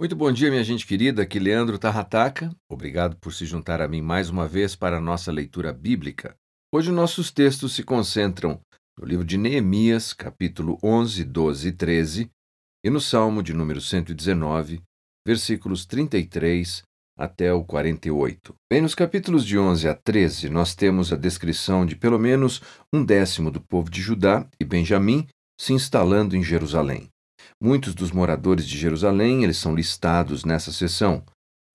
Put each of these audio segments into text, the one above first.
Muito bom dia, minha gente querida. Aqui Leandro Tarrataca. Obrigado por se juntar a mim mais uma vez para a nossa leitura bíblica. Hoje nossos textos se concentram no livro de Neemias, capítulo 11, 12 e 13, e no Salmo de número 119, versículos 33 até o 48. Bem, nos capítulos de 11 a 13, nós temos a descrição de pelo menos um décimo do povo de Judá e Benjamim se instalando em Jerusalém. Muitos dos moradores de Jerusalém, eles são listados nessa seção.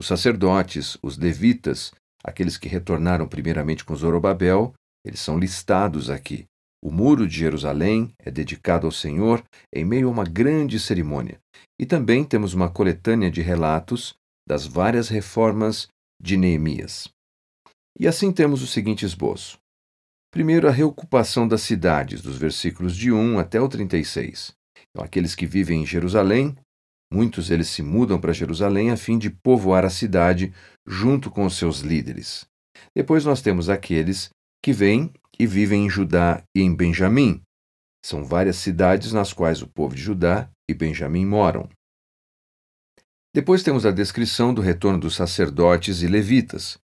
Os sacerdotes, os levitas, aqueles que retornaram primeiramente com Zorobabel, eles são listados aqui. O muro de Jerusalém é dedicado ao Senhor em meio a uma grande cerimônia. E também temos uma coletânea de relatos das várias reformas de Neemias. E assim temos o seguinte esboço. Primeiro, a reocupação das cidades, dos versículos de 1 até o 36. Então, aqueles que vivem em Jerusalém, muitos eles se mudam para Jerusalém a fim de povoar a cidade junto com os seus líderes. Depois nós temos aqueles que vêm e vivem em Judá e em Benjamim. São várias cidades nas quais o povo de Judá e Benjamim moram. Depois temos a descrição do retorno dos sacerdotes e levitas.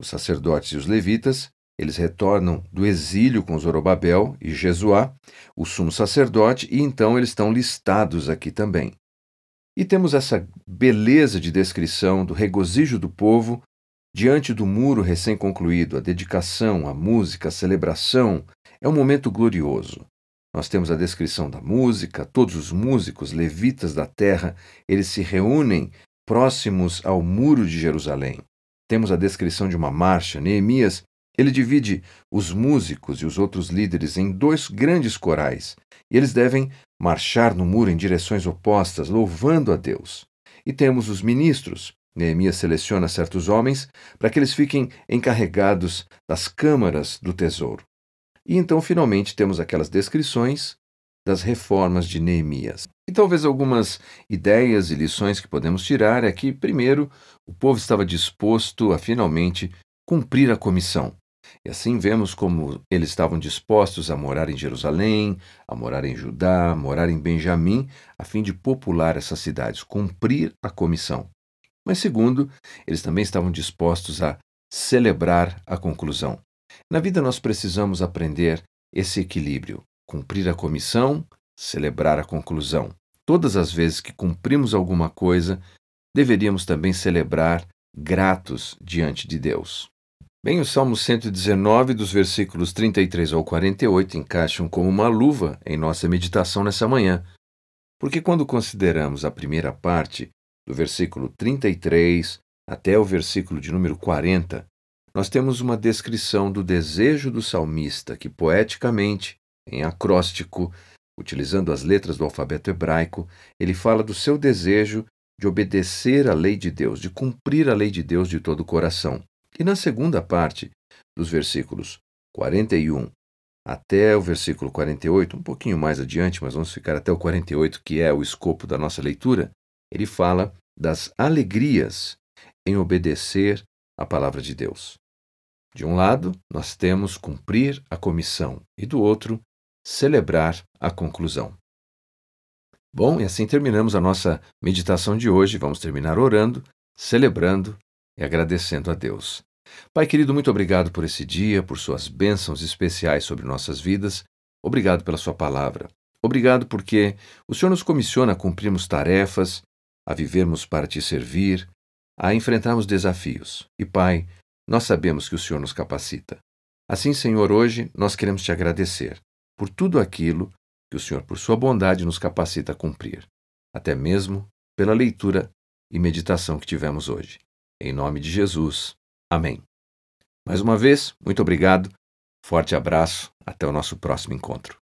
Os sacerdotes e os levitas eles retornam do exílio com Zorobabel e Jesuá, o sumo sacerdote, e então eles estão listados aqui também. E temos essa beleza de descrição do regozijo do povo diante do muro recém-concluído, a dedicação, a música, a celebração. É um momento glorioso. Nós temos a descrição da música, todos os músicos, levitas da terra, eles se reúnem próximos ao muro de Jerusalém. Temos a descrição de uma marcha. Neemias ele divide os músicos e os outros líderes em dois grandes corais, e eles devem marchar no muro em direções opostas, louvando a Deus. E temos os ministros. Neemias seleciona certos homens para que eles fiquem encarregados das câmaras do tesouro. E então, finalmente, temos aquelas descrições das reformas de Neemias. E talvez algumas ideias e lições que podemos tirar é que, primeiro, o povo estava disposto a finalmente cumprir a comissão. E assim vemos como eles estavam dispostos a morar em Jerusalém, a morar em Judá, a morar em Benjamim, a fim de popular essas cidades, cumprir a comissão. Mas, segundo, eles também estavam dispostos a celebrar a conclusão. Na vida, nós precisamos aprender esse equilíbrio: cumprir a comissão, celebrar a conclusão. Todas as vezes que cumprimos alguma coisa, deveríamos também celebrar gratos diante de Deus. Bem, o Salmo 119, dos versículos 33 ao 48, encaixam como uma luva em nossa meditação nessa manhã, porque quando consideramos a primeira parte, do versículo 33 até o versículo de número 40, nós temos uma descrição do desejo do salmista que, poeticamente, em acróstico, utilizando as letras do alfabeto hebraico, ele fala do seu desejo de obedecer à lei de Deus, de cumprir a lei de Deus de todo o coração. E na segunda parte, dos versículos 41 até o versículo 48, um pouquinho mais adiante, mas vamos ficar até o 48, que é o escopo da nossa leitura, ele fala das alegrias em obedecer à palavra de Deus. De um lado, nós temos cumprir a comissão, e do outro, celebrar a conclusão. Bom, e assim terminamos a nossa meditação de hoje. Vamos terminar orando, celebrando e agradecendo a Deus. Pai querido, muito obrigado por esse dia, por suas bênçãos especiais sobre nossas vidas. Obrigado pela sua palavra. Obrigado porque o Senhor nos comissiona a cumprirmos tarefas, a vivermos para te servir, a enfrentarmos desafios. E, Pai, nós sabemos que o Senhor nos capacita. Assim, Senhor, hoje nós queremos te agradecer por tudo aquilo que o Senhor, por sua bondade, nos capacita a cumprir, até mesmo pela leitura e meditação que tivemos hoje. Em nome de Jesus. Amém. Mais uma vez, muito obrigado. Forte abraço. Até o nosso próximo encontro.